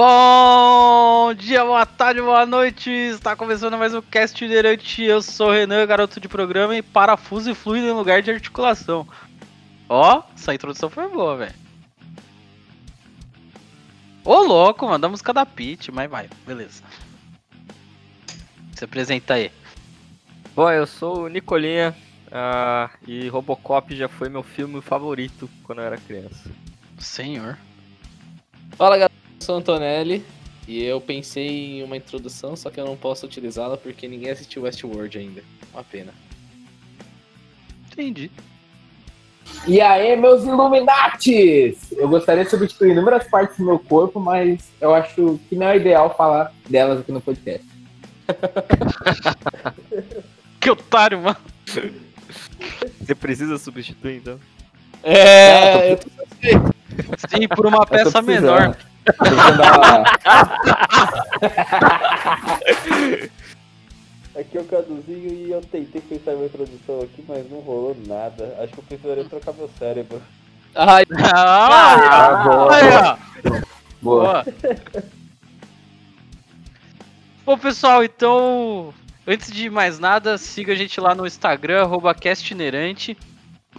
Bom dia, boa tarde, boa noite. Está começando mais um cast itinerante. Eu sou o Renan, garoto de programa e parafuso e fluido em lugar de articulação. Ó, essa introdução foi boa, velho. Ô, louco, mano, da música da Peach, mas vai, beleza. Se apresenta aí. Bom, eu sou o Nicolinha ah, e Robocop já foi meu filme favorito quando eu era criança. Senhor. Fala galera, sou o Antonelli e eu pensei em uma introdução, só que eu não posso utilizá-la porque ninguém assistiu Westworld ainda. Uma pena. Entendi. E aí, meus Illuminatis! Eu gostaria de substituir inúmeras partes do meu corpo, mas eu acho que não é ideal falar delas aqui no podcast. Que otário, mano. Você precisa substituir então? É, eu tô... Sim, por uma peça menor. Aqui é o Caduzinho e eu tentei pensar em uma introdução aqui, mas não rolou nada. Acho que eu precisaria trocar meu cérebro. Ai, Ah, Ah, boa. aí, ó. Boa. Boa. Bom, pessoal, então, antes de mais nada, siga a gente lá no Instagram, arroba castinerante.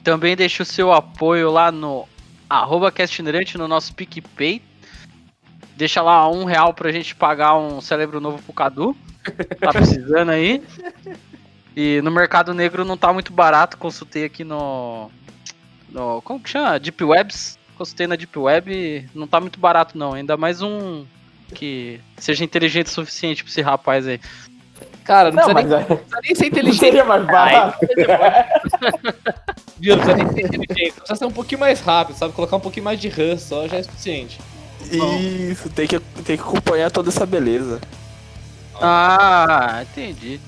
Também deixe o seu apoio lá no arroba castinerante no nosso PicPay. Deixa lá um real pra gente pagar um cérebro novo pro Cadu. Tá precisando aí. E no mercado negro não tá muito barato, consultei aqui no. no como que chama? Deep Webs. Consultei na Deep Web, não tá muito barato não. Ainda mais um que seja inteligente o suficiente pra esse rapaz aí. cara, não, Não, precisa, mas nem, é- precisa nem ser não inteligente, seria mais barato. viu? Não precisa nem ser inteligente. Precisa ser um pouquinho mais rápido, sabe? Colocar um pouquinho mais de RAM só já é suficiente. Isso, tem que, tem que acompanhar toda essa beleza. Ah, entendi.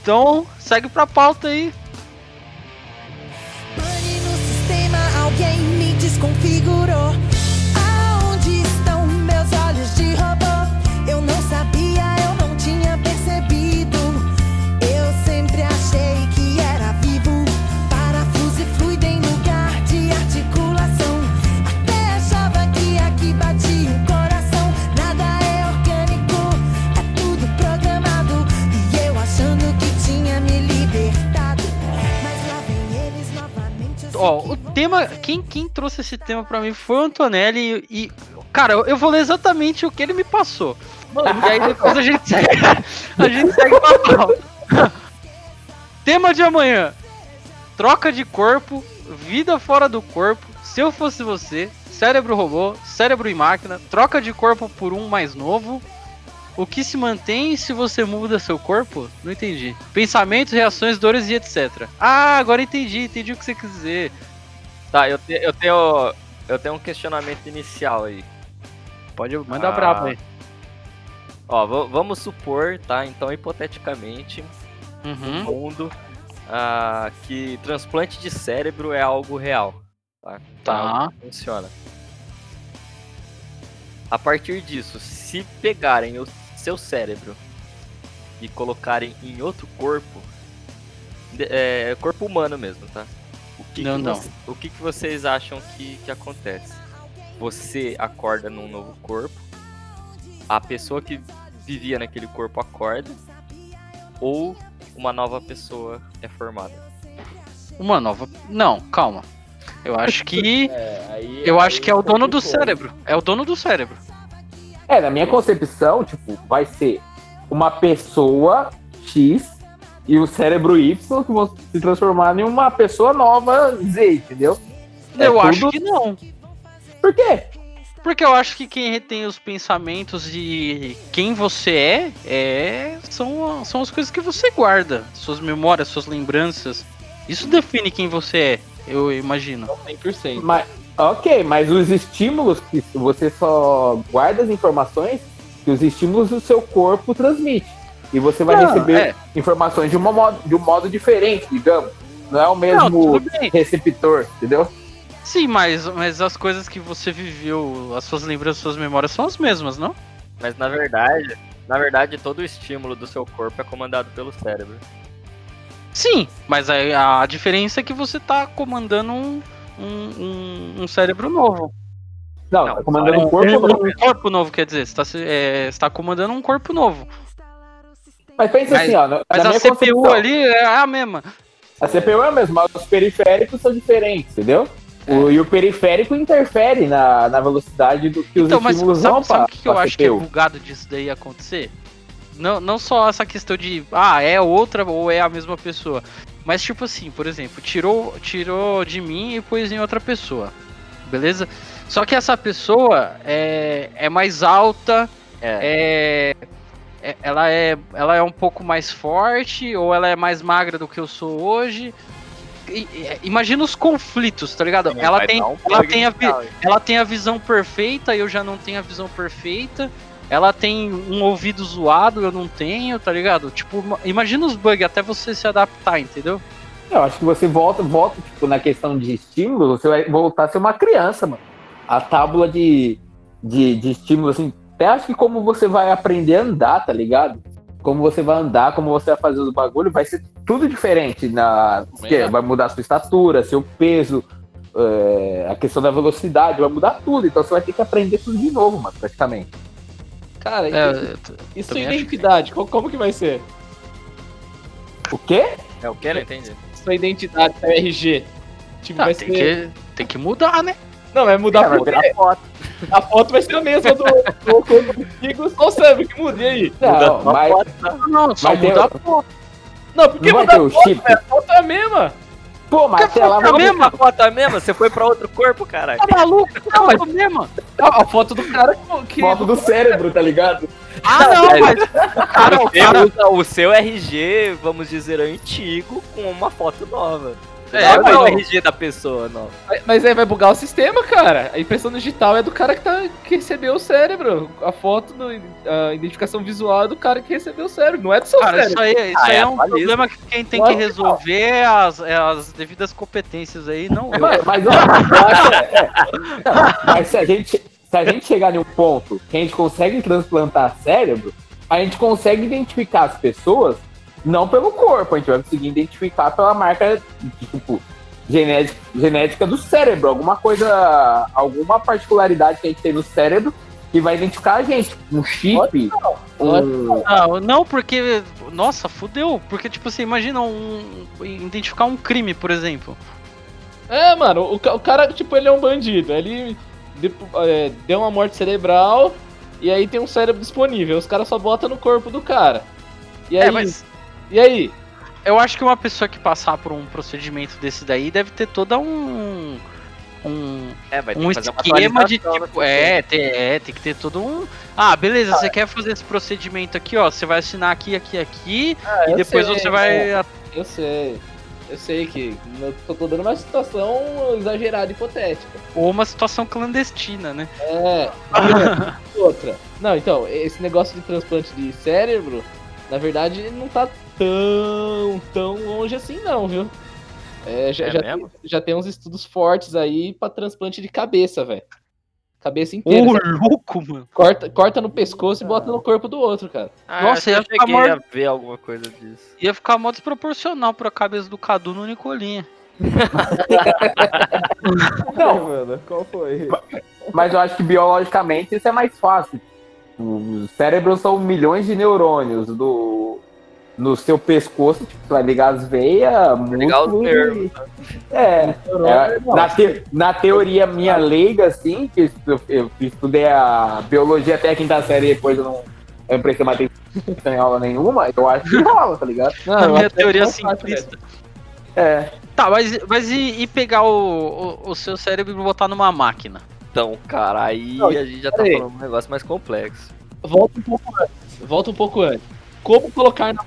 Então, segue pra pauta aí. Pane no sistema, alguém me desconfigurou. Aonde estão meus olhos de robô? Ó, o tema, quem, quem trouxe esse tema pra mim foi o Antonelli e, e, cara, eu, vou ler exatamente o que ele me passou. E aí depois a gente segue, a gente segue pra pauta. Tema de amanhã: troca de corpo, vida fora do corpo. Se eu fosse você, cérebro robô, cérebro em máquina, troca de corpo por um mais novo. O que se mantém se você muda seu corpo? Não entendi. Pensamentos, reações, dores e etc. Ah, agora entendi, entendi o que você quis dizer. Tá, eu, te- eu tenho. Eu tenho um questionamento inicial aí. Pode mandar Ah. brabo aí. Ó, va- vamos supor, tá? Então, hipoteticamente, Uhum. no mundo ah, que transplante de cérebro é algo real. Tá. Então, é Tá. algo que Funciona. A partir disso, se pegarem o seu cérebro e colocarem em outro corpo, de- é corpo humano mesmo, tá? O que, Não, que não. o que, que vocês acham que, que acontece? Você acorda num novo corpo, a pessoa que vivia naquele corpo acorda, ou uma nova pessoa é formada. Uma nova. Não, calma. Eu acho que. É, aí, Eu acho aí que é o dono do cérebro. É o dono do cérebro. É, na minha concepção, tipo, vai ser uma pessoa X e o cérebro Y que vão se transformar em uma pessoa nova Z, entendeu? É eu acho tudo- que não. Por quê? Porque eu acho que quem retém os pensamentos de quem você é, é são, são as coisas que você guarda. Suas memórias, suas lembranças. Isso define quem você é, eu imagino. 100%. Mas, ok, mas os estímulos que você só guarda as informações que os estímulos do seu corpo transmite. E você vai Não, receber é. informações de, uma modo, de um modo diferente, digamos. Não é o Não, mesmo bem. receptor, entendeu? Sim, mas, mas as coisas que você viveu, as suas lembranças, suas memórias são as mesmas, não? Mas na verdade, na verdade, todo o estímulo do seu corpo é comandado pelo cérebro. Sim, mas a, a diferença é que você tá comandando um, um, um- um cérebro novo. Não, Não, tá comandando um corpo novo. um corpo novo, quer dizer, você tá, se- é, você tá comandando um corpo novo. Mas pensa Mas- assim, ó. na- Mas na a CPU concepção, ali é a mesma. A CPU é a mesma, mas os periféricos são diferentes, entendeu? O, e o periférico interfere na, na velocidade do que Então, os mas estímulos sabe, vão sabe o que, que eu acho que é CPU. bugado disso daí acontecer? Não, não só essa questão de, ah, é outra ou é a mesma pessoa. Mas tipo assim, por exemplo, tirou, tirou de mim e pôs em outra pessoa. Beleza? Só que essa pessoa é, é mais alta, É. é, é- ela, é, ela é um pouco mais forte, ou ela é mais magra do que eu sou hoje. Imagina os conflitos, tá ligado? ela Vai tem, ela tem a, ela tem a visão perfeita, eu já não tenho a visão perfeita. Ela tem um ouvido zoado, eu não tenho, tá ligado? Tipo, ima- imagina os bugs até você se adaptar, entendeu? Eu acho que você volta, volta tipo, na questão de estímulo, você vai voltar a ser uma criança, mano. A tábula de, de, de estímulo, assim, até acho que como você vai aprender a andar, tá ligado? Como você vai andar, como você vai fazer os bagulhos, vai ser tudo diferente. Na, porque É. vai mudar a sua estatura, seu peso, é, a questão da velocidade, vai mudar tudo. Então você vai ter que aprender tudo de novo, mano, praticamente. Cara, e, É, e sua identidade? Co- Como que vai ser? O quê? É o que? Não entendi. Sua identidade, seu RG. Tipo, ah, vai tem, ser. que, tem que mudar, né? Não, vai mudar É, vai por virar quê? A foto vai ser a mesma do, antigo, só o que muda, e aí? Não, mas, Não, só mas tem, mudar Não, por que não vai mudar ter o a foto? chip. A foto é a mesma. Pô, mas até lá É? A foto é a mesma? Você foi pra outro corpo, caralho. Tá maluco? Não, mas mesmo. A, a foto do cara que. foto do cérebro, tá ligado? Ah, não, mas. Cara, o cara. usa o seu RG, vamos dizer, antigo, com uma foto nova. É, não não. o RG da pessoa nova. Mas aí vai bugar o sistema, cara. A impressão digital é do cara que, tá, que recebeu o cérebro. A foto, do, a identificação visual é do cara que recebeu o cérebro. Não é do seu Cara, cérebro. isso aí, isso Ah, aí é é um problema que quem tem Claro que resolver é as, é as devidas competências aí, não eu. Mas, mas, ó, eu acho, é, não, mas se a, gente, se a gente chegar em um ponto que a gente consegue transplantar cérebro, a gente consegue identificar as pessoas não pelo corpo, a gente vai conseguir identificar pela marca, tipo, genética, genética do cérebro, alguma coisa, alguma particularidade que a gente tem no cérebro que vai identificar a gente. Um chip, um... Não, não, porque. Nossa, fudeu. Porque, tipo, você imagina um. Identificar um crime, por exemplo. É, mano, o, o cara, tipo, ele é um bandido. Ele depo- é, deu uma morte cerebral e aí tem um cérebro disponível. Os caras só botam no corpo do cara. E aí? É, mas. E aí? Eu acho que uma pessoa que passar por um procedimento desse daí deve ter toda um. Um, É, vai ter um que fazer esquema de tipo. sistema. É tem, é, tem que ter todo um. Ah, beleza, você quer fazer esse procedimento aqui, ó. Você vai assinar aqui, aqui, aqui. e eu depois sei, você vai. Eu sei. Eu sei que eu tô, tô dando uma situação exagerada, hipotética. Ou uma situação clandestina, né? É. outra. Não, então, esse negócio de transplante de cérebro, na verdade, não tá tão, tão longe assim não, viu? É, já, É já, mesmo? tem, já tem uns estudos fortes aí pra transplante de cabeça, velho. Cabeça inteira. Ô, louco, mano. Corta, corta no pescoço e bota no corpo do outro, cara. Ah, Nossa, eu ia acho que eu ficar mor- a ver alguma coisa disso. Ia ficar mó desproporcional pra cabeça do Cadu no Nicolinha. Não, mano, qual foi? Mas eu acho que biologicamente isso é mais fácil. Os cérebros são milhões de neurônios do, no seu pescoço, tipo, você vai ligar as veias, ligar os nervos, e- É, é, na, te- na teoria minha leiga, assim, que eu, eu estudei a biologia até a quinta série depois eu não, eu não prestei mais atenção em aula nenhuma, eu acho que rola, tá ligado? Não, Na eu minha que teoria é simplista. É. Tá, mas, mas e, e pegar o, o, o seu cérebro e botar numa máquina? Então, cara, aí Não, a gente já tá peraí. falando um negócio mais complexo. Volta um pouco antes. Volta um pouco antes. Como colocar na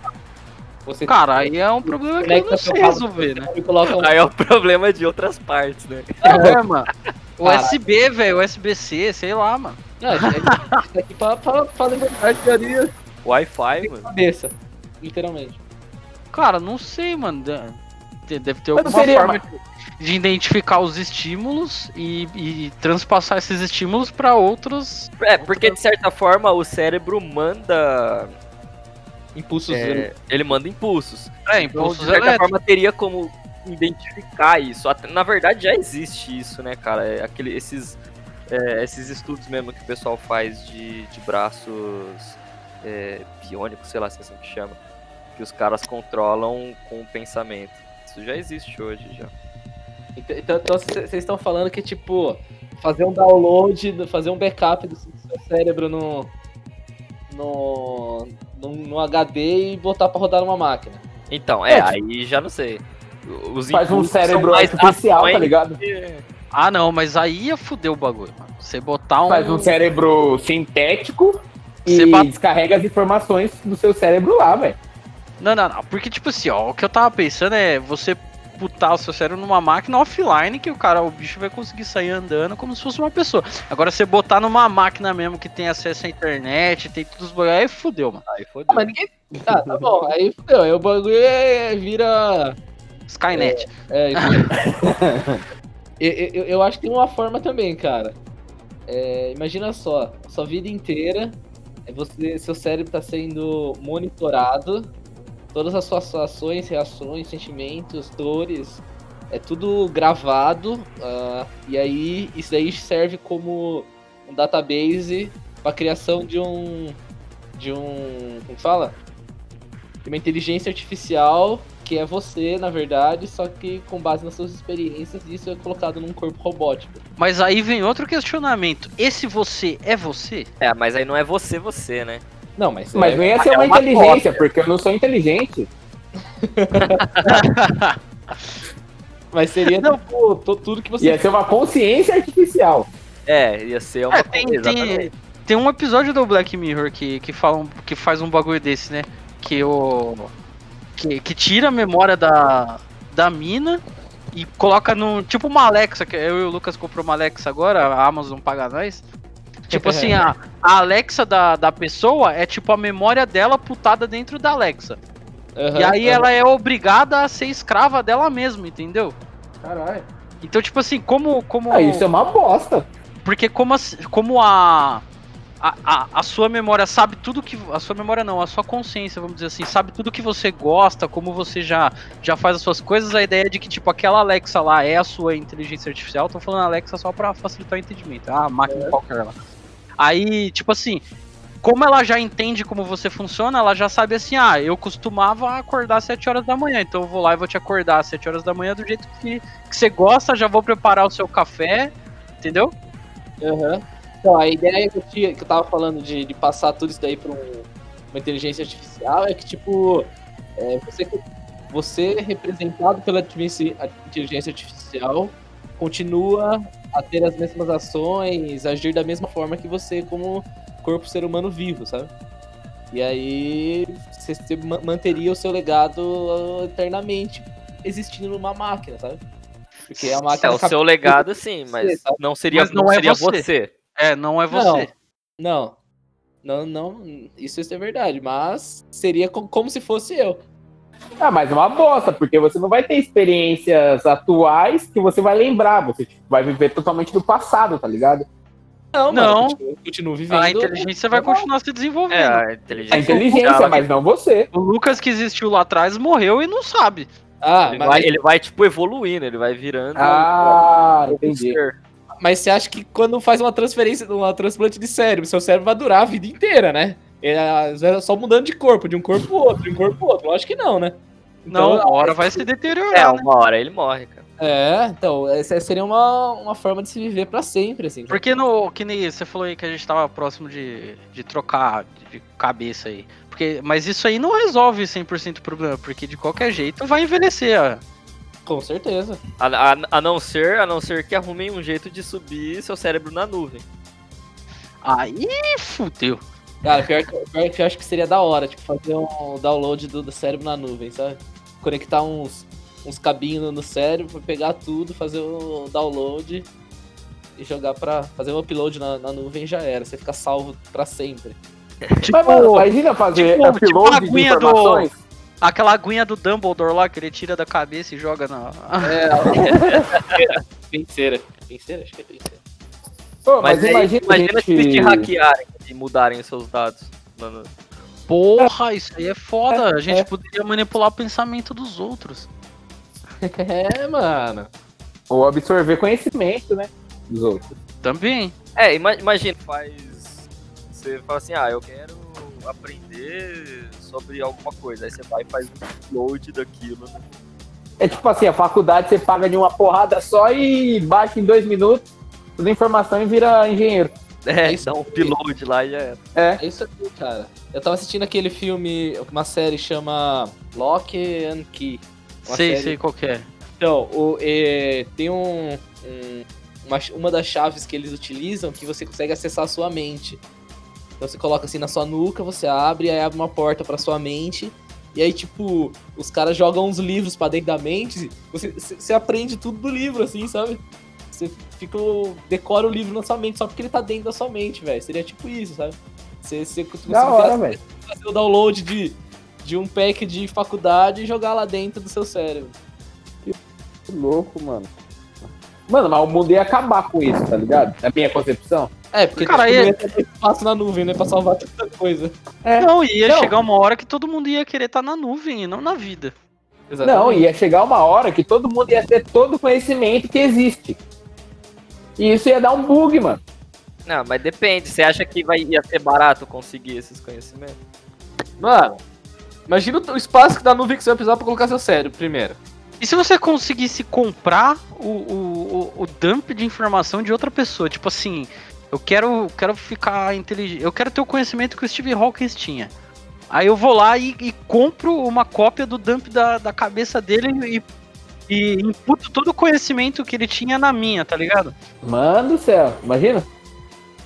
Você Cara, aí é um problema que eu Conecta não sei resolver, né? coloca um Aí é o problema de outras partes, né? É, mano. USB, velho, USB-C, sei lá, mano. Não, isso aqui, pra, pra, pra levantar a teoria Wi-Fi, mano. cabeça. Literalmente. Cara, não sei, mano. De- Deve ter alguma seria- forma de identificar os estímulos e, e transpassar esses estímulos pra outros. É, porque de certa forma o cérebro manda. Impulsos. é, ele manda impulsos. É, Então, impulsos de certa elétricos. forma, teria como identificar isso. Até- na verdade, já existe isso, né, cara? É aquele, esses é, esses estudos mesmo que o pessoal faz de, de braços é, biônicos, sei lá se é assim que chama, que os caras controlam com o pensamento. Isso já existe hoje já. Então, então- então vocês estão falando que, tipo, fazer um download, fazer um backup do seu cérebro no, no, no, no HD e botar pra rodar numa máquina. Então, é, É, aí já não sei. Os Faz um cérebro mais artificial, tá ligado? que- Ah, não, mas aí ia fuder o bagulho, mano. Você botar um. Faz um cérebro sintético e Você bate- descarrega as informações do seu cérebro lá, velho. Não, não, não. Porque, tipo assim, ó, o que eu tava pensando é você botar o seu cérebro numa máquina offline que o cara, o bicho vai conseguir sair andando como se fosse uma pessoa. Agora, você botar numa máquina mesmo que tem acesso à internet, tem todos os bagulho, aí fudeu, mano. Aí Ah, fodeu. mas ninguém. Ah, tá bom. Aí fudeu. Aí o bagulho é- vira. Skynet. É, isso aí. eu, eu, eu acho que tem uma forma também, cara. É, imagina só, sua vida inteira, é você, seu cérebro tá sendo monitorado, todas as suas ações, reações, sentimentos, dores, é tudo gravado, ah, e aí isso aí serve como um database para criação de um de um como fala de uma inteligência artificial que é você, na verdade, só que com base nas suas experiências, isso é colocado num corpo robótico. Mas aí vem outro questionamento. Esse você é você? É, mas aí não é você, você, né? Não, mas, Mas é, não ia ser é uma, uma inteligência, porque eu não sou inteligente. mas seria tipo, to- tudo que você Ia ser uma consciência artificial. É, ia ser uma É, tem, coisa, tem, tem um episódio do Black Mirror que, que, fala um- que faz um bagulho desse, né? Que o. Que, que tira a memória da, da mina e coloca no. Tipo uma Alexa, que eu e o Lucas comprou uma Alexa agora, a Amazon paga nós. Tipo assim, a, a Alexa da, da pessoa é tipo a memória dela putada dentro da Alexa. Aham, e aí aham. ela é obrigada a ser escrava dela mesma, entendeu? Caralho. Então, tipo assim, como. como Ah, isso é uma bosta. Porque como a, como a, a, a, a sua memória sabe tudo que. A sua memória não, a sua consciência, vamos dizer assim, sabe tudo que você gosta, como você já, já faz as suas coisas, a ideia é de que, tipo, aquela Alexa lá é a sua inteligência artificial. Tô falando Alexa só pra facilitar o entendimento. Ah, máquina qualquer lá. Aí, tipo assim. Como ela já entende como você funciona, ela já sabe assim, ah, eu costumava acordar às 7 horas da manhã, então eu vou lá e vou te acordar às 7 horas da manhã do jeito que, que você gosta, já vou preparar o seu café, entendeu? Aham. Então, a ideia que eu, tinha, que eu tava falando de, de passar tudo isso daí pra um- uma inteligência artificial é que, tipo, é, você, você representado pela inteligência artificial continua a ter as mesmas ações, agir da mesma forma que você como corpo ser humano vivo, sabe? E aí você, você ma- manteria o seu legado eternamente existindo numa máquina, sabe? Porque a É, máquina o cap- seu legado, sim, mas sabe? não seria, Mas não não é seria você. você. É, não é você. Não. Não, não, isso é verdade, mas seria co- como se fosse eu. Ah, mas é uma bosta, porque você não vai ter experiências atuais que você vai lembrar. Você tipo, vai viver totalmente do passado, tá ligado? Não, Não. continuo vivendo. A inteligência vai continuar se desenvolvendo. É, a inteligência. A inteligência, artificial, mas não você. O Lucas que existiu lá atrás morreu e não sabe. Ah, Ele mas, vai, ele vai, tipo, evoluindo, ele vai virando. Ah, um entendi. mas você acha que quando faz uma transferência, uma transplante de cérebro, seu cérebro vai durar a vida inteira, né? É é só mudando de corpo, de um corpo pro outro, de um corpo pro outro. Lógico que não, né? Não, Então, uma hora vai se É, deteriorar. né? uma hora ele morre, cara. É, então, essa seria uma, uma forma de se viver pra sempre, assim. Porque no. Que nem você falou aí que a gente tava próximo de, de trocar de cabeça aí. Porque, mas isso aí não resolve 100% o problema, porque de qualquer jeito vai envelhecer. ó. Com certeza. A, a- a não ser, a não ser que arrumem um jeito de subir seu cérebro na nuvem. Aí fudeu. Cara, pior que, pior que eu acho que seria da hora, tipo, fazer um download do, do cérebro na nuvem, sabe? Conectar uns, uns cabinhos no- cérebro, pegar tudo, fazer o download e jogar pra. fazer um upload na, na nuvem já era. Você fica salvo pra sempre. Mas, mano, imagina fazer tipo- tipo upload a de aguinha do- informações. Aquela aguinha do Dumbledore lá que ele tira da cabeça e joga na. É. penseira. Penseira? Acho que é penseira. Pô, mas, Mas, aí, imagina, imagina, a se te gente... hackearem e mudarem os seus dados. Mano, Porra, isso aí é foda. A gente poderia manipular o pensamento dos outros. É, mano. Ou absorver conhecimento, né? Dos outros. Também. É, ima- imagina, faz. Você fala assim, ah, eu quero aprender sobre alguma coisa. Aí você vai e faz um load daquilo. né? É tipo assim, a faculdade você paga de uma porrada só e baixa em dois minutos toda a informação e vira engenheiro. É, isso dá um upload lá e já era. É. É isso aí, cara. Eu tava assistindo aquele filme, uma série chama Lock and Key. Uma sei, série- sei qual que é. Então, o, é, tem um, um- uma, uma das chaves que eles utilizam que você consegue acessar a sua mente. Então você coloca assim na sua nuca, você abre, aí abre uma porta pra sua mente. E aí, tipo, os caras jogam uns livros pra dentro da mente. Você, você você aprende tudo do livro, assim, sabe? Você fica, decora o livro na sua mente só porque ele tá dentro da sua mente, velho. Seria tipo isso, sabe? Você, você, você Da hora, velho. fazer o download de, de um pack de faculdade e jogar lá dentro do seu cérebro. Que louco, mano. Mano, mas o mundo ia acabar com isso, tá ligado? Na minha concepção. É, porque Cara, tipo, aí- não ia ter espaço na nuvem, né? Pra salvar tanta coisa. É. Não, ia Não. chegar uma hora que todo mundo ia querer estar na nuvem e não na vida. Não, ia chegar uma hora que todo mundo ia ter todo o conhecimento que existe. E isso ia dar um bug, mano. Não, mas depende. Você acha que vai, ia ser barato conseguir esses conhecimentos? Mano, imagina o espaço que da nuvem que você vai precisar pra colocar seu cérebro primeiro. E se você conseguisse comprar o, o, o, o dump de informação de outra pessoa? Tipo assim, eu quero, quero ficar inteligente. Eu quero ter o conhecimento que o Steve Hawkins tinha. Aí eu vou lá e, e compro uma cópia do dump da, da cabeça dele e, e imputo todo o conhecimento que ele tinha na minha, tá ligado? Mano do céu, imagina.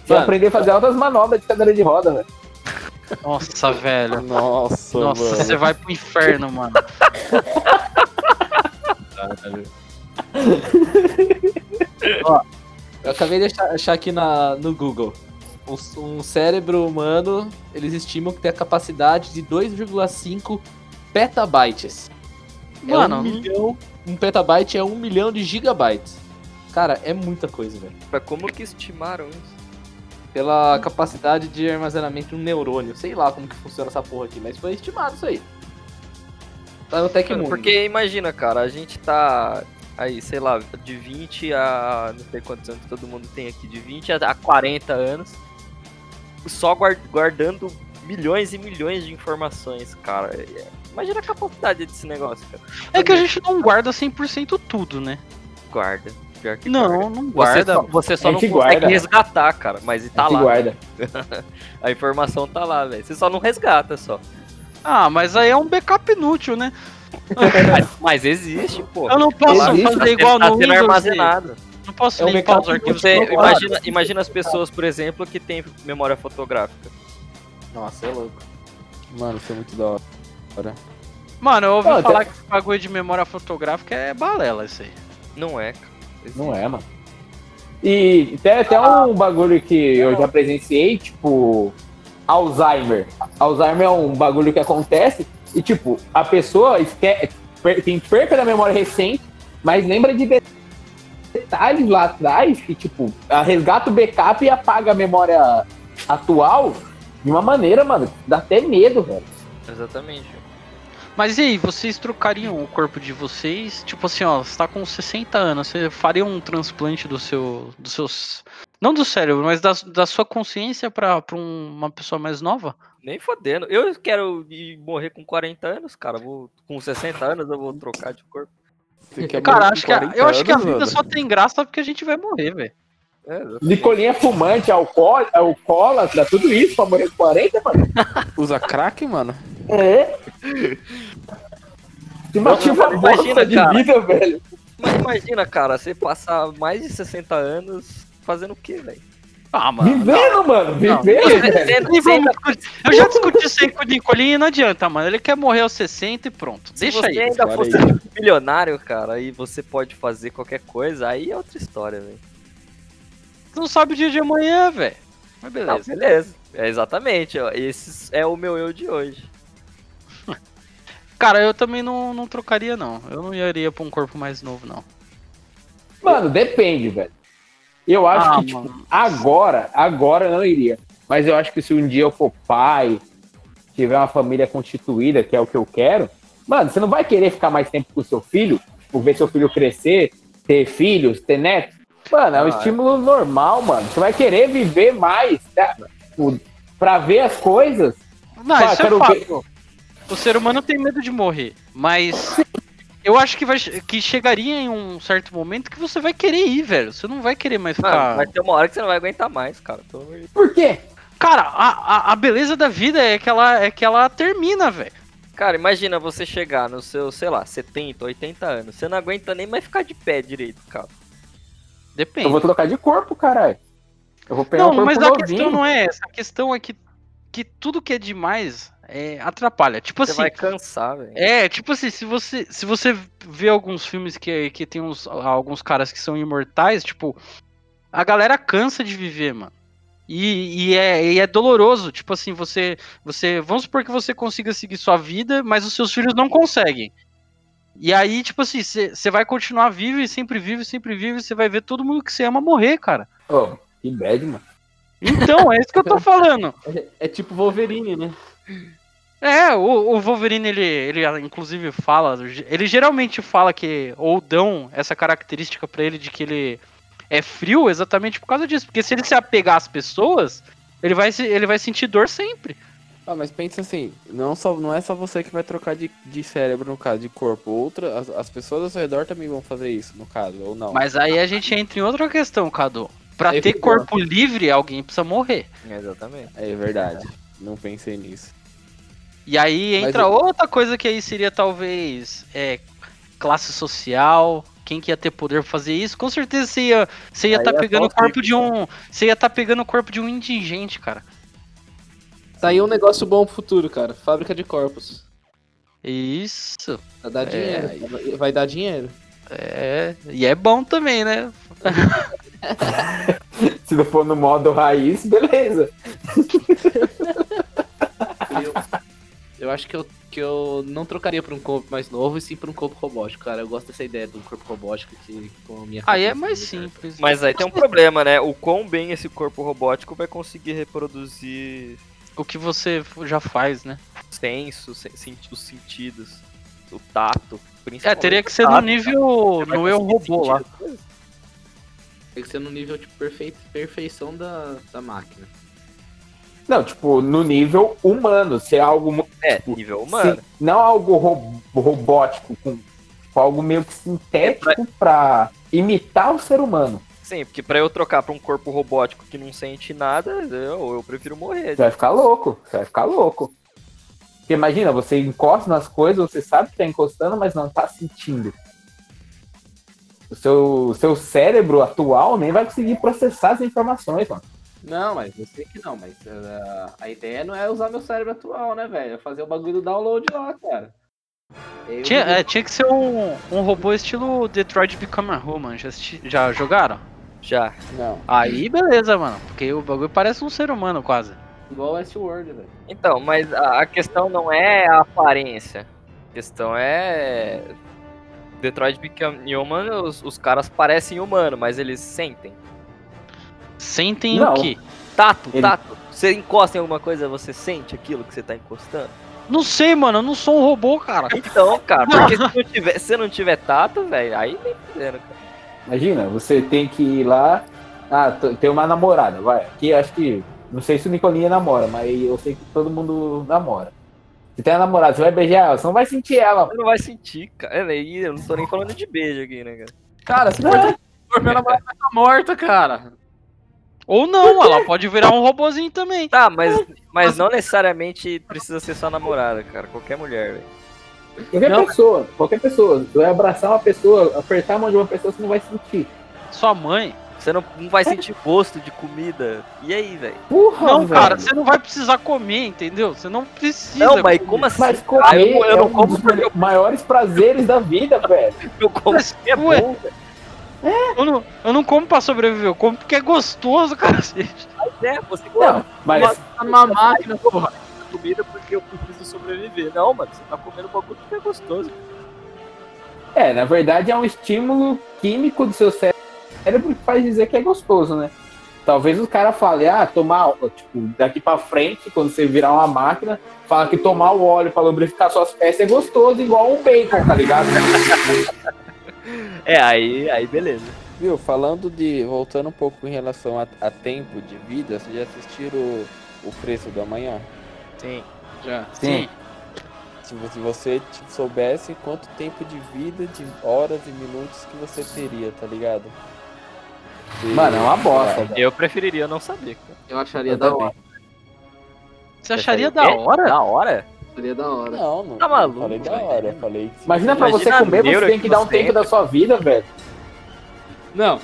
Você Mano. aprender a fazer altas manobras de cadeira de roda, velho. Nossa, velho. Nossa, Nossa, mano. você vai pro inferno, mano. Eu acabei de achar, achar aqui na, no Google. Um, um cérebro humano, eles estimam que tem a capacidade de 2,5 petabytes. É Mano, um milhão. Um petabyte é um milhão de gigabytes. Cara, é muita coisa, velho. Mas como que estimaram isso? Pela capacidade de armazenamento de um neurônio. Sei lá como que funciona essa porra aqui, mas foi estimado isso aí. Tá no Tecmundo. Porque imagina, cara, a gente tá aí, sei lá, de 20 a não sei quantos anos todo mundo tem aqui, de 20 a a 40 anos, só guar- guardando milhões e milhões de informações, cara. Imagina a capacidade desse negócio, cara. é que a gente não guarda 100% tudo, né? Guarda. Pior que guarda. Não, não Você guarda. só, você só A não gente consegue guarda. resgatar, cara, mas tá A gente lá. guarda. A informação tá lá, velho. Você só não resgata só. Ah, mas aí é um backup inútil, né? Mas, mas existe, pô. Eu não posso Existe, fazer Tá igual tá no Windows. armazenado. Não posso É um limpar os arquivos. Você imagina, imagina as pessoas, por exemplo, que tem memória fotográfica. Nossa, é louco. Mano, isso é muito da hora. Mano, eu ouvi Não, falar tem- que esse bagulho de memória fotográfica é balela isso aí. Não é, cara. Não é, mano. E tem até um bagulho que eu já presenciei, tipo, Alzheimer. Alzheimer é um bagulho que acontece e, tipo, a pessoa esque- per- tem perca da memória recente, mas lembra de de- detalhes lá atrás que, tipo, a resgata o backup e apaga a memória atual de uma maneira, mano, que dá até medo, velho. Exatamente. Mas e aí, vocês trocariam o corpo de vocês? Tipo assim, ó, você tá com 60 anos, você faria um transplante do seu. dos seus. Não do cérebro, mas da, da sua consciência pra, pra um- uma pessoa mais nova? Nem fodendo. Eu quero ir morrer com 40 anos, cara. Vou, com 60 anos eu vou trocar de corpo. Você quer Cara, morrer acho que a- 40 eu acho que a anos, vida mano? só tem graça porque a gente vai morrer, velho. É. Nicolinha fumante, álcool, alcoólatra, tudo isso pra morrer com 40, mano. Usa crack, mano? É. Se Imagina, bosta de cara. vida, velho. Mas imagina, cara, você passar mais de 60 anos fazendo o quê, velho? Ah, mano. Vivendo, mano. Vivendo. Eu já discuti isso aí com o Nicolinho e não adianta, mano. Ele quer morrer aos 60 e pronto. Se Deixa você aí. ainda Para fosse aí. milionário, cara, e você pode fazer qualquer coisa, aí é outra história, velho. Você não sabe o dia de amanhã, velho. Mas Não, beleza. beleza. É exatamente, ó. Esse é o meu eu de hoje. Cara, eu também não, não trocaria, não. Eu não iria pra um corpo mais novo, não. Mano, depende, velho. Eu acho Ah, que, tipo, mano. agora, agora eu não iria. Mas eu acho que se um dia eu for pai, tiver uma família constituída, que é o que eu quero, mano, você não vai querer ficar mais tempo com o seu filho, tipo, ver seu filho crescer, ter filhos, ter netos. Mano, é um Ah, é. estímulo normal, mano. Você vai querer viver mais? Tipo, pra ver as coisas. Não, Ah, isso é ver-. O ser humano tem medo de morrer, mas eu acho que, vai, que chegaria em um certo momento que você vai querer ir, velho. Você não vai querer mais Mano, ficar. vai ter uma hora que você não vai aguentar mais, cara. Deus. Por quê? Cara, a, a, a beleza da vida é que ela, é que ela termina, velho. Cara, imagina você chegar no seu, sei lá, 70, 80 anos. Você não aguenta nem mais ficar de pé direito, cara. Depende. Eu vou trocar de corpo, caralho. Eu vou pegar Não, um corpo mas a novinho. questão não é essa. A questão é que, que tudo que é demais é, atrapalha. Tipo Você assim. vai cansar, velho. É, tipo assim, se você, se você vê alguns filmes que, que tem uns, alguns caras que são imortais, tipo, a galera cansa de viver, mano. E, e, é, e é doloroso, tipo assim, você, você. Vamos supor que você consiga seguir sua vida, mas os seus filhos não conseguem. E aí, tipo assim, você vai continuar vivo e sempre vivo, sempre vivo, e você vai ver todo mundo que você ama morrer, cara. Ô, que bad, mano. Então, é isso que eu tô falando. É, é tipo Wolverine, né? É, o, o Wolverine, ele, ele inclusive fala, ele geralmente fala que, ou dão essa característica pra ele de que ele é frio exatamente por causa disso. Porque se ele se apegar às pessoas, ele vai, ele vai sentir dor sempre. Ah, mas pensa assim, não, só, não é só você que vai trocar de, de cérebro, no caso, de corpo. Outra, as, as pessoas ao seu redor também vão fazer isso, no caso, ou não. Mas aí a gente entra em outra questão, Cadu. Pra Aí ter fudeu. corpo livre, alguém precisa morrer. Exatamente. É verdade. Não pensei nisso. E aí Mas entra eu- outra coisa que aí seria talvez é, classe social, quem que ia ter poder pra fazer isso. Com certeza você ia você ia Aí estar é pegando o corpo rico, de um, você ia estar pegando o corpo de um indigente, cara. Tá aí um negócio bom pro futuro, cara. Fábrica de corpos. Isso. Vai dar É. dinheiro. Vai- Vai dar dinheiro. É, e é bom também, né? Se não for no modo raiz, beleza. Eu, eu acho que eu, que eu não trocaria por um corpo mais novo e sim por um corpo robótico, cara. Eu gosto dessa ideia do corpo robótico que com a minha Aí é mais lugar. simples. Mas aí tem um problema, né? O quão bem esse corpo robótico vai conseguir reproduzir O que você já faz, né? senso, sen- os sentidos, o tato. É, teria que ser no tato, nível Você vai no eu robô lá. Tem que ser no nível de perfei, perfeição da, da máquina. Não, tipo, no nível humano, ser algo. mu- É, tipo, nível humano. sim, não algo ro- robótico, com tipo, algo meio que sintético pra imitar o ser humano. Sim, porque pra eu trocar pra um corpo robótico que não sente nada, eu, eu prefiro morrer. Você vai ficar louco, você vai ficar louco. Porque imagina, você encosta nas coisas, você sabe que tá encostando, mas não tá sentindo. O seu, o seu cérebro atual nem vai conseguir processar as informações, mano. Não, mas eu sei que não, mas uh, a ideia não é usar meu cérebro atual, né, velho? É fazer o bagulho do download lá, cara. Eu- Tinha, é, tinha que ser um, um robô estilo Detroit Become Human. Já, já jogaram? Já. Não. Aí beleza, mano. Porque o bagulho parece um ser humano quase. Igual Westworld, velho. Então, mas a, a questão não é a aparência. A questão é. Detroit Become Human, os, os caras parecem humano, mas eles sentem. Sentem Não. o quê? Tato, Ele- tato. Você encosta em alguma coisa, você sente aquilo que você tá encostando? Não sei, mano. Eu não sou um robô, cara. Então, cara, porque se não tiver, se não tiver tato, velho, aí nem fudendo, cara. Imagina, você tem que ir lá. Ah, tem uma namorada, vai. Aqui acho que. Não sei se o Nicolinha namora, mas eu sei que todo mundo namora. Você tem a namorada, você vai beijar ela, você não vai sentir ela. Você não vai sentir, cara. É, eu não tô nem falando de beijo aqui, né, cara? Cara, se for for minha namorada vai estar morta, cara. Ou não, ela pode virar um robozinho também. Tá, mas, mas não necessariamente precisa ser sua namorada, cara. Qualquer mulher, velho. Qualquer Não. pessoa, qualquer pessoa. Você vai abraçar uma pessoa, apertar a mão de uma pessoa, você não vai sentir. Sua mãe. Você não, não vai sentir gosto de comida. E aí, velho? Porra, Não, velho. cara, você não vai precisar comer, entendeu? Você não precisa. Não, mas comer. como assim? Mas Ah, comer eu, eu é não um como dos porque eu, maiores prazeres da vida, velho. eu como Mas, é ué. bom, velho. Eu não, eu não como pra sobreviver, eu como porque é gostoso, cacete. É, você Não, come mas Tá numa máquina, porra. Comida porque eu preciso sobreviver. Não, mano, você tá comendo bagulho porque é gostoso. é, na verdade é um estímulo químico do seu cérebro que faz dizer que é gostoso, né? Talvez o cara fale, ah, tomar, tipo, daqui pra frente, quando você virar uma máquina, fala que tomar o óleo pra lubrificar suas peças é gostoso, igual um bacon, tá ligado? É, aí, aí beleza. Viu, falando de. Voltando um pouco em relação a, a tempo de vida, vocês já assistiram o, o Preço do Amanhã? Sim. Já. Sim. Se você, se você t- soubesse quanto tempo de vida, de horas e minutos que você teria, tá ligado? Mano, é uma bosta. velho. Eu preferiria não saber. cara. Eu acharia Eu da hora. Você acharia da hora? Da hora? Acharia da hora. Não, não. Tá não maluco, Falei da hora. eu Falei que. Imagina pra você Imagina a comer, você tem que que dar um você tempo entra. da sua vida, velho. Não,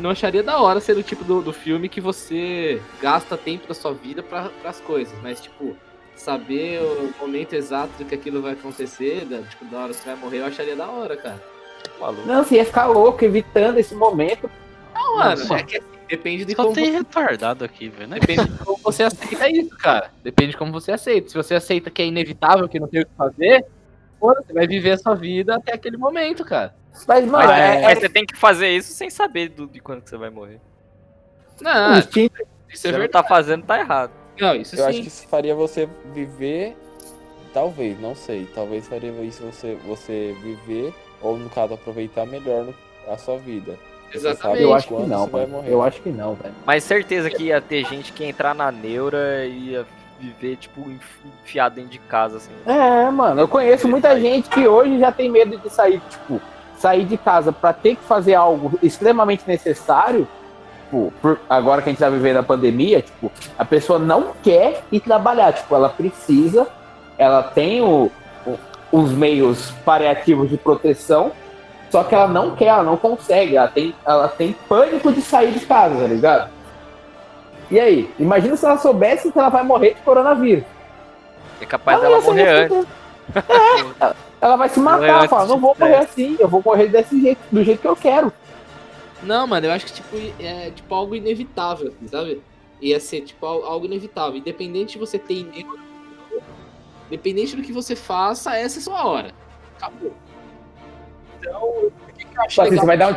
não acharia da hora ser o tipo do, do filme que você gasta tempo da sua vida para as coisas, mas tipo, saber o momento exato do que aquilo vai acontecer, da, tipo, da hora que você vai morrer, eu acharia da hora, cara. Maluco. Não, você ia ficar louco, evitando esse momento. Não, mano, Nossa. é que assim, depende de Só como tem você, retardado aqui, velho. Né? depende de como você aceita isso, cara. Depende de como você aceita. Se você aceita que é inevitável, que não tem o que fazer, pô, você vai viver a sua vida até aquele momento, cara. Mas, mano, Mas, é, mas é você tem que fazer isso sem saber do- de quando que você vai morrer. Não, instinto. isso Se é você não tá fazendo, tá errado. Não, isso Eu acho sim. que isso faria você viver. Talvez, não sei. Talvez faria isso você, você viver, ou no caso, aproveitar melhor a sua vida. Exatamente. Eu acho que não, você vai mano. morrer. Eu acho que não, velho. Mas certeza que ia ter gente que ia entrar na neura e ia viver, tipo, enfi- enfiado dentro de casa, assim. É, mano, eu conheço muita gente que hoje já tem medo de sair, tipo, sair de casa pra ter que fazer algo extremamente necessário. Tipo, por- agora que a gente tá vivendo a pandemia, tipo, a pessoa não quer ir trabalhar, tipo, ela precisa, ela tem o, o- os meios paliativos de proteção, só que ela não quer, ela não consegue, ela tem, ela tem pânico de sair de casa, tá ligado? E aí, imagina se ela soubesse que ela vai morrer de coronavírus. É capaz Ela dela morrer antes. É, ela vai se matar, fala, não vou morrer assim, eu vou morrer desse jeito, do jeito que eu quero. Não, mano, eu acho que tipo, é tipo algo inevitável, sabe? Ia ser tipo al- algo inevitável. Independente de você ter neuro, independente do que você faça, essa é a sua hora. Acabou. Então, o que, que eu acho Tipo assim, você vai dar um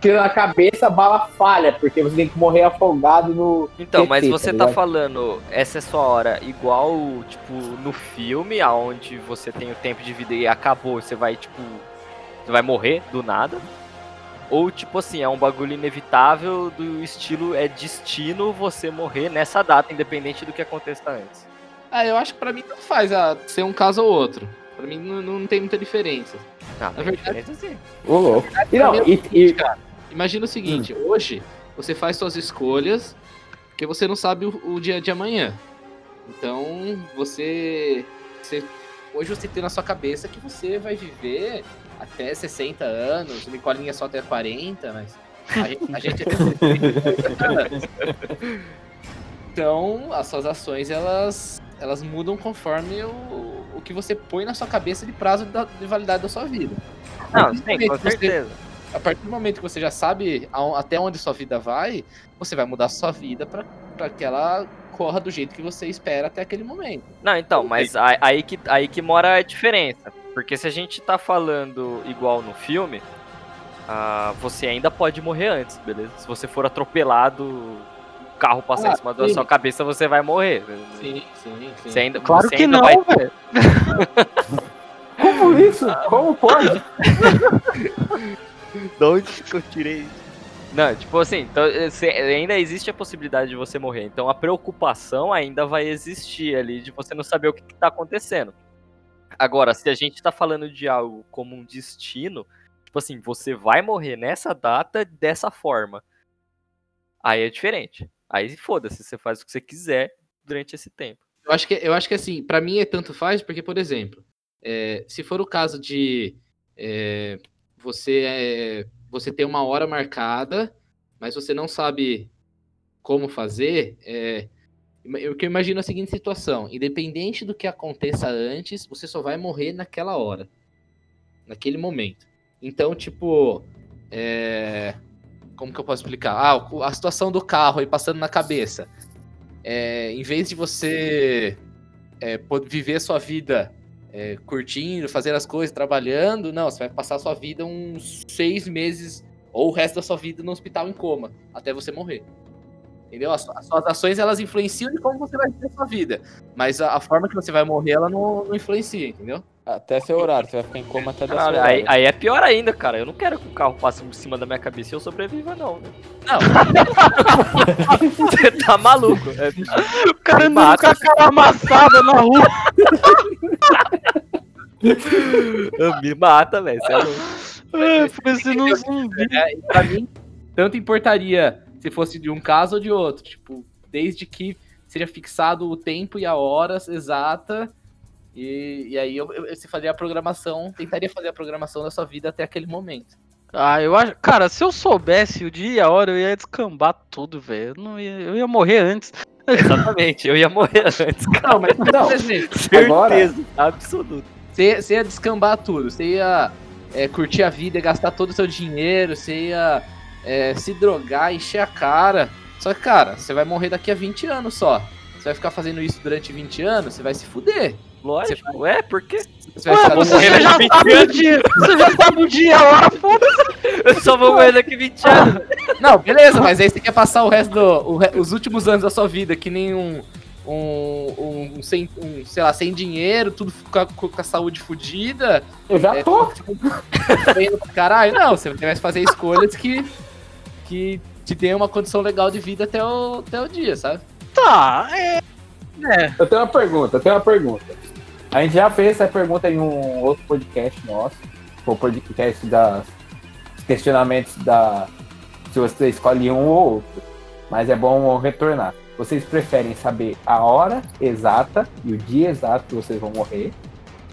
tiro na cabeça, a bala falha, porque você tem que morrer afogado no. Então, mas PT, você tá tá falando, essa é sua hora igual, tipo, no filme, aonde você tem o tempo de vida e acabou, você vai, tipo, você vai morrer do nada? Ou, tipo assim, é um bagulho inevitável do estilo, é destino você morrer nessa data, independente do que aconteça antes. Ah, eu acho que pra mim não faz ah, ser um caso ou outro. Pra mim não, não tem muita diferença. Ah, Na verdade- diferença sim. Ô, louco. E não, é o e, e- cara, imagina o seguinte, hoje você faz suas escolhas porque você não sabe o, o dia de amanhã. Então, você, você- Hoje você tem na sua cabeça que você vai viver até 60 anos, o Nicolinha só até 40, mas a gente, a gente até 60 anos. Então, as suas ações, elas, elas mudam conforme o, o que você põe na sua cabeça de prazo da- de validade da sua vida. Não, sim, com Você- certeza. a partir do momento que você já sabe aon- até onde sua vida vai, você vai mudar sua vida pra pra que ela corra do jeito que você espera até aquele momento. Não, então, mas a- aí que, aí que mora a diferença. Porque se a gente tá falando igual no filme, ah, você ainda pode morrer antes, beleza? Se você for atropelado, o carro passar Ah, em cima da sua cabeça, você vai morrer. Sim, sim, sim. Você ainda, Claro você que ainda não, vai- velho. como isso? Como pode? De onde que eu tirei isso? Não, tipo assim, então, ainda existe a possibilidade de você morrer. Então a preocupação ainda vai existir ali de você não saber o que, que tá acontecendo. Agora, se a gente tá falando de algo como um destino, tipo assim, você vai morrer nessa data dessa forma. Aí é diferente. Aí foda-se, você faz o que você quiser durante esse tempo. Eu acho que, eu acho que assim, pra mim é tanto faz, porque, por exemplo, é, se for o caso de é, você, é, você ter uma hora marcada, mas você não sabe como fazer, é, eu que eu imagino a seguinte situação: independente do que aconteça antes, você só vai morrer naquela hora, naquele momento. Então, tipo, é, como que eu posso explicar? Ah, a situação do carro aí passando na cabeça é, em vez de você é, viver a sua vida é, curtindo, fazendo as coisas, trabalhando, não, você vai passar a sua vida uns seis meses ou o resto da sua vida no hospital em coma, até você morrer. Entendeu? As, as suas ações elas influenciam de como você vai viver a sua vida. Mas a, a forma que você vai morrer, ela não, não influencia, entendeu? Até seu horário, você vai ficar em coma até seu Caralho, aí, aí é pior ainda, cara. Eu não quero que o carro passe por cima da minha cabeça e eu sobreviva, não. Né? Não. Você tá maluco. É, O cara andando Mata. com a cara amassada na rua. me mata, velho. Você é louco. É, parecendo um zumbi. É, e pra mim, tanto importaria se fosse de um caso ou de outro. Tipo, desde que seja fixado o tempo e a hora exata. E, e aí eu, eu, você faria a programação, tentaria fazer a programação da sua vida até aquele momento. Ah, eu acho. Cara, se eu soubesse o dia e a hora, eu ia descambar tudo, velho. Eu, não ia... eu ia morrer antes. Exatamente, eu ia morrer antes, cara. Não, mas Não. Certeza, absoluta. você, você ia descambar tudo, você ia é, curtir a vida, gastar todo o seu dinheiro, você ia é, se drogar, encher a cara. Só que, cara, você vai morrer daqui a 20 anos só. Você vai ficar fazendo isso durante 20 anos, você vai se fuder. Lógico, é, por quê? Você vai Ué, ficar você, já daqui sabe o dia. Você já sabe o dia hora, foda-se. Eu só vou morrer daqui 20 anos. Não, beleza, mas aí você quer passar o resto do. o os últimos anos da sua vida, que nem um. Um, um, um sem, um, sei lá, sem dinheiro, tudo com a, com a saúde fodida. Eu já é, tô. pro caralho. Não, você vai fazer escolhas que, que te dêem uma condição legal de vida até o, até o dia, sabe? Tá, é. É. Eu tenho uma pergunta, eu tenho uma pergunta. A gente já fez essa pergunta em um outro podcast nosso. Foi o podcast das questionamentos da. Se você escolhe um ou outro. Mas é bom retornar. Vocês preferem saber a hora exata e o dia exato que vocês vão morrer?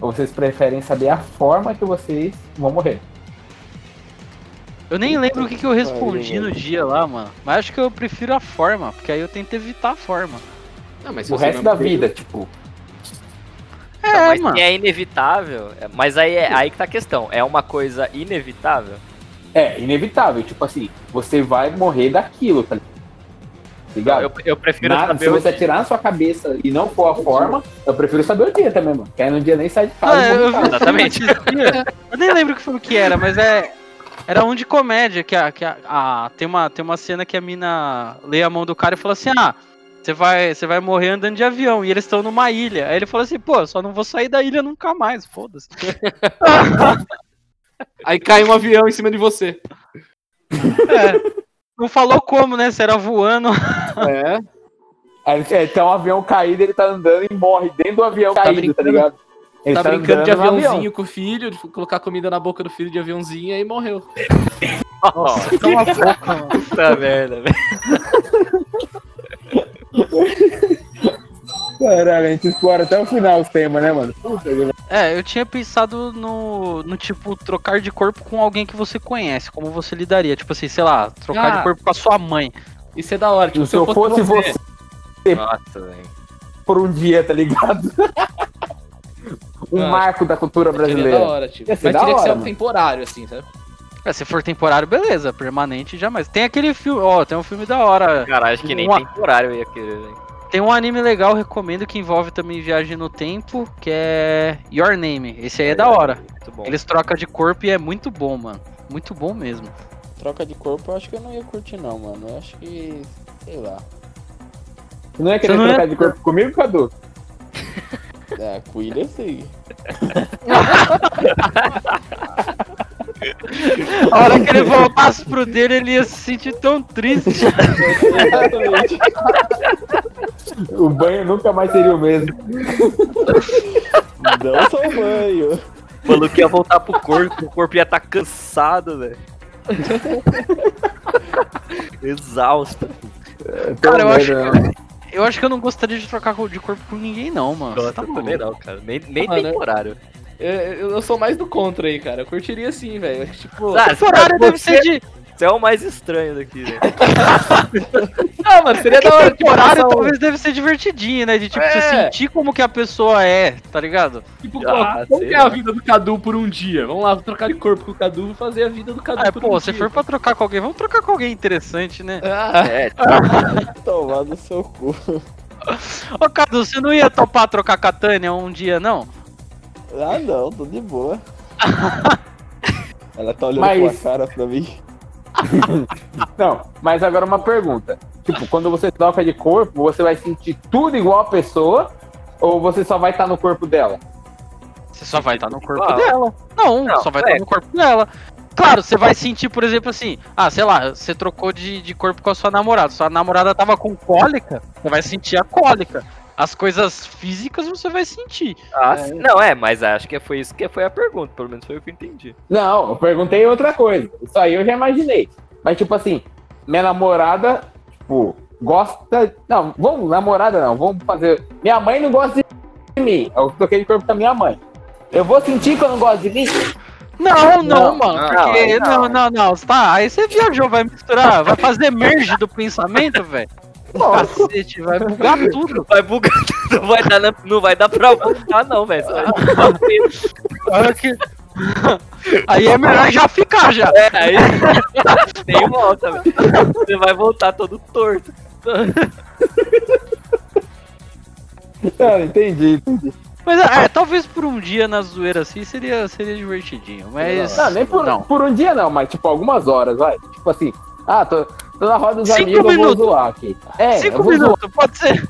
Ou vocês preferem saber a forma que vocês vão morrer? Eu nem lembro o que, que eu respondi no dia lá, mano. Mas acho que eu prefiro a forma, porque aí eu tento evitar a forma. Não, mas O resto não da vida, tipo. É, mas mano. é inevitável. é- Mas aí, é, aí que tá a questão. É uma coisa inevitável? É, inevitável. Tipo assim, você vai morrer daquilo, tá ligado? Eu, eu prefiro Nada, saber se o você dia. tirar na sua cabeça e não for a forma, eu prefiro saber o dia também, mano. Que aí no dia nem sai de casa. Ah, eu, Exatamente. Eu nem lembro que filme que era, mas é. Era um de comédia, que, a, que a, a- tem, uma, tem uma cena que a mina lê a mão do cara e fala assim, ah, você vai, você vai morrer andando de avião, e eles estão numa ilha. Aí ele fala assim, pô, só não vou sair da ilha nunca mais, foda-se. Aí cai um avião em cima de você. É. Não falou como, né? Se era voando. É. Aí é, tem um avião caído, ele tá andando e morre dentro do avião caído, tá ligado? Ele tá brincando de aviãozinho avião. com o filho, de colocar comida na boca do filho de aviãozinho e aí morreu. Nossa, Cala a boca, mano. puta merda, velho. Caralho, a gente explora até o final os temas, né, mano? É, eu tinha pensado no, no tipo, trocar de corpo com alguém que você conhece, como você lidaria. Tipo assim, sei lá, trocar Ah. de corpo com a sua mãe. Isso é da hora. Tipo, Se eu fosse você Nossa, velho. por um dia, tá ligado? um Ah, marco da cultura Seria da brasileira. hora, tipo. Mas teria da que ser hora, algo mano. temporário, assim, sabe? É, se for temporário, beleza. Permanente, jamais. Tem aquele filme, ó, tem um filme da hora. Cara, acho que nem Uma- temporário ia querer, velho. Tem um anime legal, recomendo, que envolve também viagem no tempo, que é Your Name. Esse aí é da hora. Muito bom. Eles trocam de corpo e é muito bom, mano. Muito bom mesmo. Troca de corpo eu acho que eu não ia curtir não, mano. Eu acho que. sei lá. Você não ia querer não ia- trocar de corpo comigo, Cadu? É, com ele eu sei. A hora que ele voltasse pro dele, ele ia se sentir tão triste. Exatamente. O banho nunca mais seria o mesmo. Não só banho. O maluco ia voltar pro corpo, o corpo ia estar cansado, velho. Exausto. Cara, eu acho né? Eu acho que eu não gostaria de trocar de corpo com ninguém, não, mano. Nossa, tá também não, cara. Nem, nem Mano, temporário. Eu, eu eu sou mais do contra aí, cara. Eu curtiria sim, velho. Tipo. Ah, Temporário deve ser de. Você é o mais estranho daqui, velho. Ah, mano, seria da hora. Tipo, Temporário passar um- talvez deve ser divertidinho, né? De tipo, você É. sentir como que a pessoa é, tá ligado? Tipo, Ah, como sei que é a vida do Cadu por um dia? Vamos lá, vou trocar de corpo com o Cadu e fazer a vida do Cadu Ah, por pô, um se dia. for pra trocar com alguém, vamos trocar com alguém interessante, né? Ah, É, Tomar no seu cu. Ô, Cadu, você não ia topar trocar com a Tânia um dia, não? Ah não, tô de boa. Ela tá olhando Mas- com a cara pra mim. Não, mas agora uma pergunta. tipo, quando você troca de corpo, você vai sentir tudo igual a pessoa ou você só vai estar no corpo dela? Você só vai estar no corpo igual. dela. Não, Não, só vai é. estar no corpo dela. Claro, você vai sentir, por exemplo, assim, ah, sei lá, você trocou de, de corpo com a sua namorada. Sua namorada tava com cólica, você vai sentir a cólica. As coisas físicas você vai sentir. Ah, sim. Não, é, mas acho que foi isso que foi a pergunta, pelo menos foi o que eu entendi. Não, eu perguntei outra coisa. Isso aí eu já imaginei. Mas, tipo assim, minha namorada, tipo, gosta. Não, vamos, namorada não, vamos fazer. Minha mãe não gosta de mim. Eu troquei de corpo com a minha mãe. Eu vou sentir que eu não gosto de mim? Não, não, Não, mano. não, porque, não. não, não, não. Tá, aí você viajou, vai misturar, vai fazer merge do pensamento, velho. Cacete, vai bugar tudo. Vai bugar, não vai dar, na- não vai dar pra voltar, não, velho. Olha que- Aí é melhor já ficar já. É, aí nem volta, velho. Você vai voltar todo torto. Ah, entendi, entendi. Mas é, talvez por um dia na zoeira assim seria, seria divertidinho. Mas. Não, nem por, Não. por um dia não, mas tipo algumas horas, vai. Tipo assim, ah, tô na roda dos Cinco amigos, eu minutos. vou zoar aqui. É, eu Cinco vou minutos, pode ser.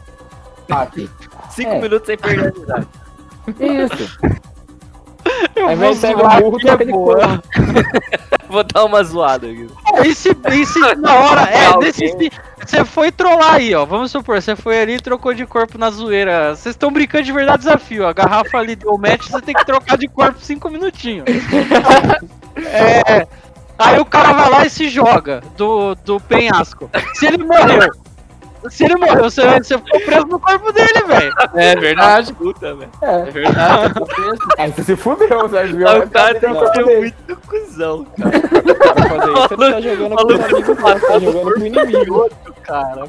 zoar aqui. Cinco É. minutos sem perder a amizade. Isso. Eu Aí vou vem pega zoar o burro, é de boa. corpo. Vou dar uma zoada aqui. E se, e se na hora, é, Alguém- nesse, se- você foi trollar aí, ó. Vamos supor, você foi ali e trocou de corpo na zoeira. Vocês estão brincando de verdade desafio. A garrafa ali deu match, você tem que trocar de corpo cinco minutinhos. É. Aí o cara vai lá e se joga do, do penhasco. Se ele morreu. Se ele morreu, você, você ficou preso no corpo dele, velho. É verdade. Puta, velho. É. É verdade. Aí você se fudeu, você viu? O cara tem Não, que não. muito cuzão, cara. Isso, ele tá jogando com os amigos dele, tá jogando com o inimigo. cara.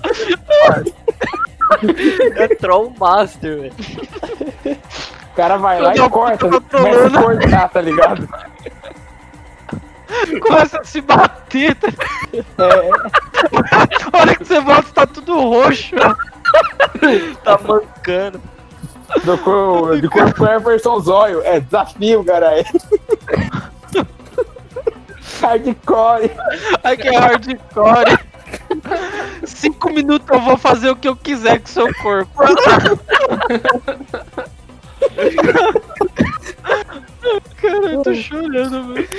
É Troll Master, velho. O cara vai lá Não, e corta, começa a cortar, tá ligado? Começa a se bater. Tá? É, A hora que você volta, tá tudo roxo. Tá mancando. trocou de corpo com Everson Zóio. É desafio, cara. Hardcore. Ai, que hardcore. Cinco minutos eu vou fazer o que eu quiser com seu corpo. Cara, eu tô chorando, velho.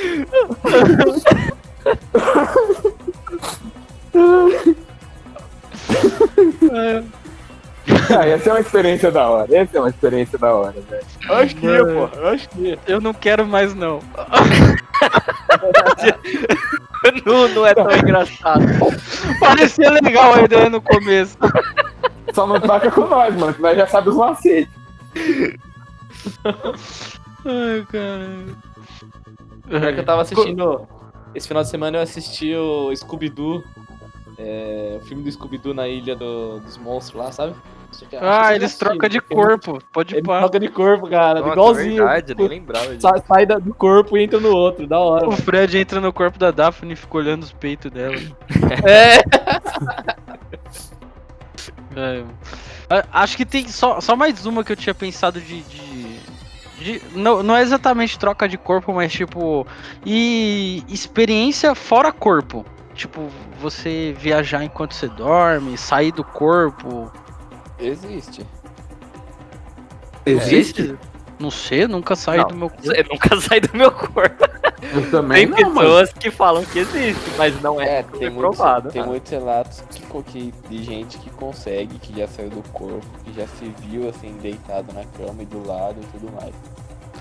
Ah, essa é uma experiência da hora. Essa é uma experiência da hora, velho. Acho que é, pô. Acho que. Eu não quero mais, não. Não, não é tão engraçado. Parecia legal a ideia no começo. Só não toca com nós, mano, que nós já sabemos os macetes. Ai, cara. Pior que eu tava assistindo. Esse final de semana eu assisti o Scooby-Doo. é, o filme do Scooby-Doo na ilha do- dos monstros lá, sabe? Ah, eles trocam de corpo. Pode Ele pá. troca de corpo, cara. Nossa, igualzinho. verdade, eu nem lembrava disso. Sai, do corpo e entra no outro. Da hora. O mano. Fred entra no corpo da Daphne e fica olhando os peitos dela. É. É. Acho que tem só, só mais uma que eu tinha pensado de. de- de- não, não é exatamente troca de corpo, mas tipo. E experiência fora corpo. Tipo, você viajar enquanto você dorme, sair do corpo. Existe. Existe? Não sei, nunca saí Não, do meu corpo. Eu nunca saí do meu corpo. Eu também Tem não, mano. pessoas que falam que existe, mas não é, É, tem, muitos, provado. tem muitos relatos que, que- de gente que consegue, que já saiu do corpo, que já se viu assim, deitado na cama e do lado e tudo mais.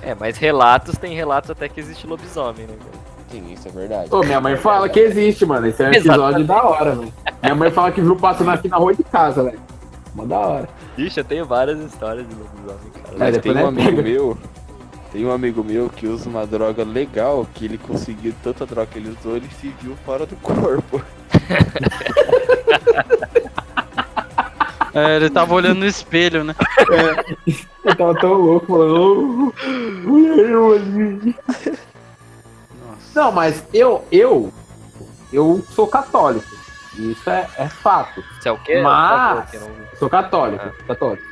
É, mas relatos, tem relatos até que existe lobisomem, né, cara? Sim, isso é verdade. Ô, minha mãe fala que existe, mano. Esse é um episódio da hora, velho. Minha mãe fala que viu passando aqui na rua de casa, velho. Mó da hora. Ixi, eu tenho várias histórias de lobisomem, cara. É, Mas tem um amigo meu, tem um amigo meu que usa uma droga legal, que ele conseguiu tanta droga que ele usou, ele se viu fora do corpo. É, ele tava olhando no espelho, né? Eu tava tão louco, falando. "Oh, olha eu ali." Nossa. Não, mas eu, eu, eu sou católico. Isso é, é fato. Isso é o quê? Mas- Eu não- Sou católico, católico.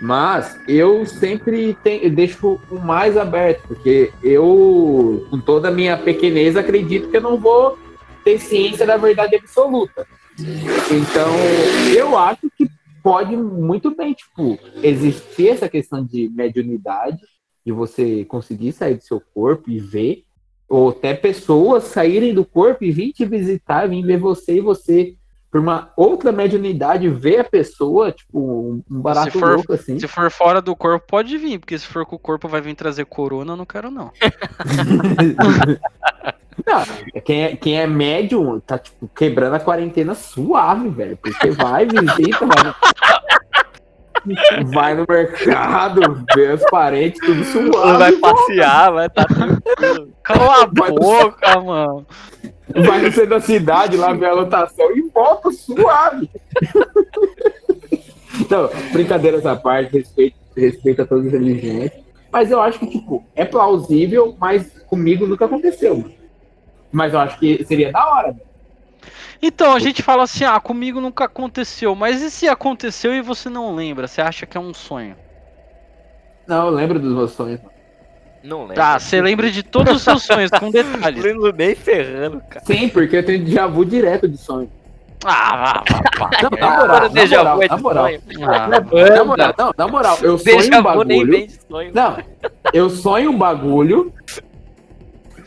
Mas eu sempre eu deixo o mais aberto, porque eu, com toda a minha pequenez, acredito que eu não vou ter ciência da verdade absoluta. Então, eu acho que pode muito bem, tipo, existir essa questão de mediunidade, de você conseguir sair do seu corpo e ver, ou até pessoas saírem do corpo e vir te visitar, vir ver você e você, por uma outra mediunidade, ver a pessoa, tipo, um barato Se for- louco assim. Se for fora do corpo, pode vir, porque se for com o corpo vai vir trazer corona, eu não quero não. Não, quem é, quem é médium tá, tipo, quebrando a quarentena suave, velho. Porque vai, visita, vai. Vai no mercado, vê os parentes, tudo suave. vai passear, vai estar tranquilo. Cala a Vai- boca, mano. Vai no centro da cidade lá ver a lotação e volta suave. Então, brincadeira essa parte, respeito, respeito a todas as religiões. Mas eu acho que, tipo, é plausível, mas comigo nunca aconteceu. mano. Mas eu acho que seria da hora. Então, a gente fala assim, ah, comigo nunca aconteceu, mas e se aconteceu e você não lembra? Você acha que é um sonho? Não, eu lembro dos meus sonhos. Não lembro. Tá, você lembra de todos os seus sonhos, com detalhes. Lembro bem ferrando, cara. Sim, porque eu tenho déjà vu direto de sonho. Ah, vá, vá, vá. Não, na moral, na moral, é na moral. Na moral, não, na moral, eu sonho Déjà um nem bagulho. vem de sonho. Não, eu sonho um bagulho.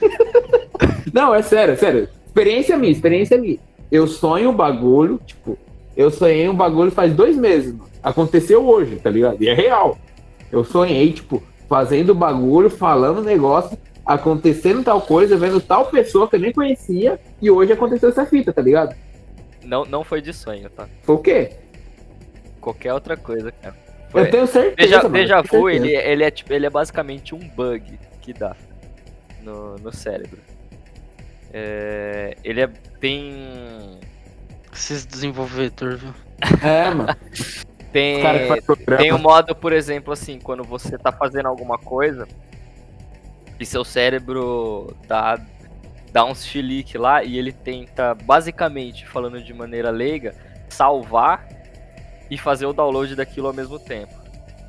Não, é sério, é sério. Experiência minha, experiência minha. Eu sonho um bagulho, tipo, eu sonhei um bagulho faz dois meses, mano. Aconteceu hoje, tá ligado? E é real. Eu sonhei, tipo, fazendo bagulho, falando negócio, acontecendo tal coisa, vendo tal pessoa que eu nem conhecia, e hoje aconteceu essa fita, tá ligado? Não, não foi de sonho, tá? Foi o quê? Qualquer outra coisa, cara. Foi. Eu tenho certeza. Mano, tenho vu, ele, ele, é, tipo, ele é basicamente um bug que dá no, no cérebro. É, ele é bem. esses desenvolvedores, viu? É, mano. Tem, O tem um modo, por exemplo, assim, quando você tá fazendo alguma coisa e seu cérebro dá, dá uns chilique lá e ele tenta, basicamente, falando de maneira leiga, salvar e fazer o download daquilo ao mesmo tempo.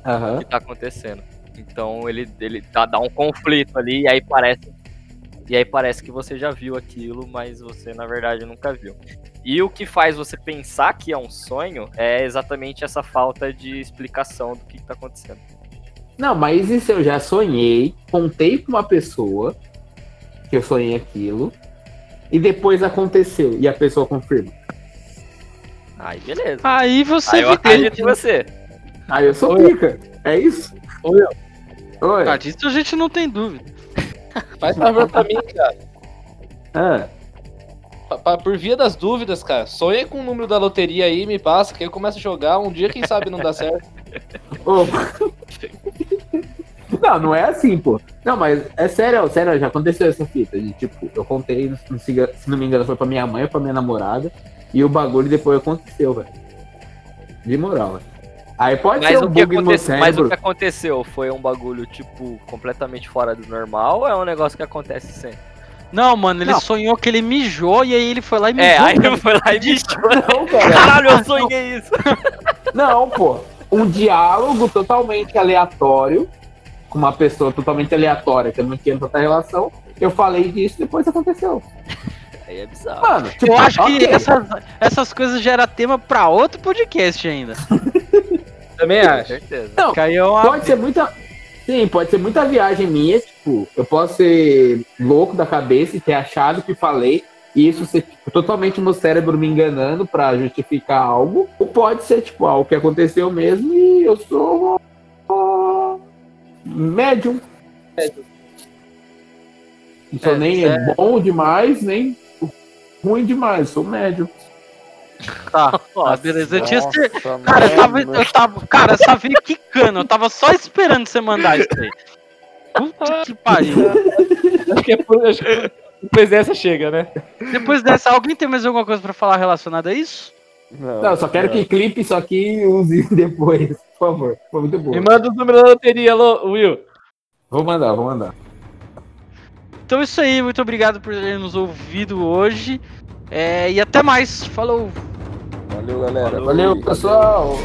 Aham. que tá acontecendo. Então ele, ele dá, dá um conflito ali e aí parece. E aí parece que você já viu aquilo, mas você na verdade nunca viu. E o que faz você pensar que é um sonho é exatamente essa falta de explicação do que, que tá acontecendo. Não, mas isso eu já sonhei, contei pra uma pessoa que eu sonhei aquilo, e depois aconteceu, e a pessoa confirma. Aí beleza. Aí você Aí eu acredito em você. Aí eu sou pica, é isso? Oi, Oi. Ah, disso a gente não tem dúvida. Faz favor pra mim, cara. Ah, Pa- pa- por via das dúvidas, cara, sonha com o número da loteria aí, me passa, que eu começo a jogar. Um dia, quem sabe, não dá certo. Não, não é assim, pô. Não, mas é sério, sério, já aconteceu essa fita. De, tipo, eu contei, se não me engano, foi pra minha mãe ou pra minha namorada, e o bagulho depois aconteceu, velho. De moral, velho. Aí pode Mas ser um o, que bug no aconteceu, mas o cérebro. que aconteceu foi um bagulho, tipo, completamente fora do normal ou é um negócio que acontece sempre? Não, mano, ele Não. sonhou que ele mijou e aí ele foi lá e mijou. É, aí eu fui lá e me Não, cara. Caralho, eu sonhei isso. Não, pô. Um diálogo totalmente aleatório, com uma pessoa totalmente aleatória, que eu não tinha tanta relação. Eu falei disso e depois aconteceu. Aí é bizarro. Mano, tipo, Eu acho que ok. essas, essas coisas já era tema pra outro podcast ainda. Também Com acho. certeza. Não, é uma- pode ser muita. Sim, pode ser muita viagem minha, tipo, eu posso ser louco da cabeça e ter achado que falei, e isso ser tipo, totalmente meu cérebro me enganando pra justificar algo, ou pode ser, tipo, algo que aconteceu mesmo e eu sou ah, médium. Não sou É, nem bom demais, nem ruim demais, sou médium. Tá, Nossa, tá, beleza. Eu tinha cer- Cara, eu tava, eu tava. Cara, só veio quicando. Eu tava só esperando você mandar isso aí. Puta que pariu. Acho que é por. Acho que depois dessa chega, né? Depois dessa, alguém tem mais alguma coisa pra falar relacionada a isso? Não, Não, eu só quero que clipe isso aqui e use depois, por favor. Foi muito bom. Me manda o número da loteria, alô, Will. Vou mandar, vou mandar. Então é isso aí, muito obrigado por ter nos ouvido hoje. É, e até mais. Falou! Valeu, galera. Valeu, Fui. pessoal!